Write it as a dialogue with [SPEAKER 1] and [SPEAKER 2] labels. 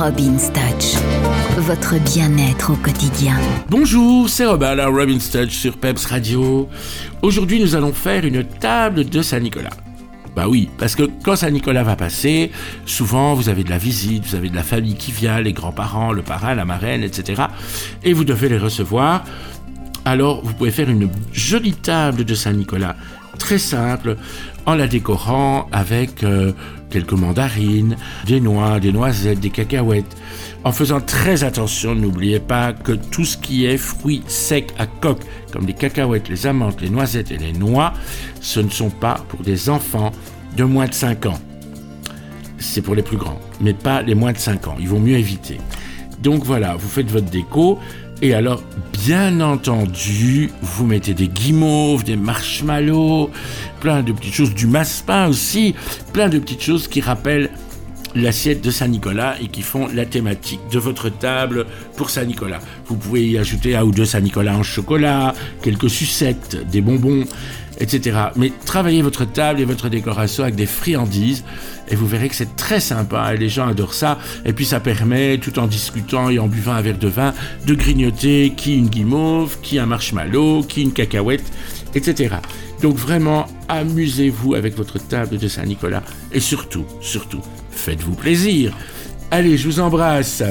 [SPEAKER 1] Robin's Touch, votre bien-être au quotidien.
[SPEAKER 2] Bonjour, c'est Robin, la Robin's Touch sur Peps Radio. Aujourd'hui, nous allons faire une table de Saint-Nicolas. Bah oui, parce que quand Saint-Nicolas va passer, souvent vous avez de la visite, vous avez de la famille qui vient, les grands-parents, le parrain, la marraine, etc. Et vous devez les recevoir. Alors vous pouvez faire une jolie table de Saint-Nicolas, très simple, en la décorant avec euh, quelques mandarines, des noix, des noisettes, des cacahuètes. En faisant très attention, n'oubliez pas que tout ce qui est fruits secs à coque, comme les cacahuètes, les amandes, les noisettes et les noix, ce ne sont pas pour des enfants de moins de 5 ans. C'est pour les plus grands, mais pas les moins de 5 ans. Il vaut mieux éviter. Donc voilà, vous faites votre déco. Et alors, bien entendu, vous mettez des guimauves, des marshmallows, plein de petites choses, du massepain aussi, plein de petites choses qui rappellent l'assiette de Saint-Nicolas et qui font la thématique de votre table pour Saint-Nicolas. Vous pouvez y ajouter un ou deux Saint-Nicolas en chocolat, quelques sucettes, des bonbons, etc. Mais travaillez votre table et votre décoration avec des friandises et vous verrez que c'est très sympa et les gens adorent ça. Et puis ça permet, tout en discutant et en buvant un verre de vin, de grignoter qui une guimauve, qui un marshmallow, qui une cacahuète, etc. Donc vraiment, amusez-vous avec votre table de Saint-Nicolas et surtout, surtout, faites-vous plaisir. Allez, je vous embrasse.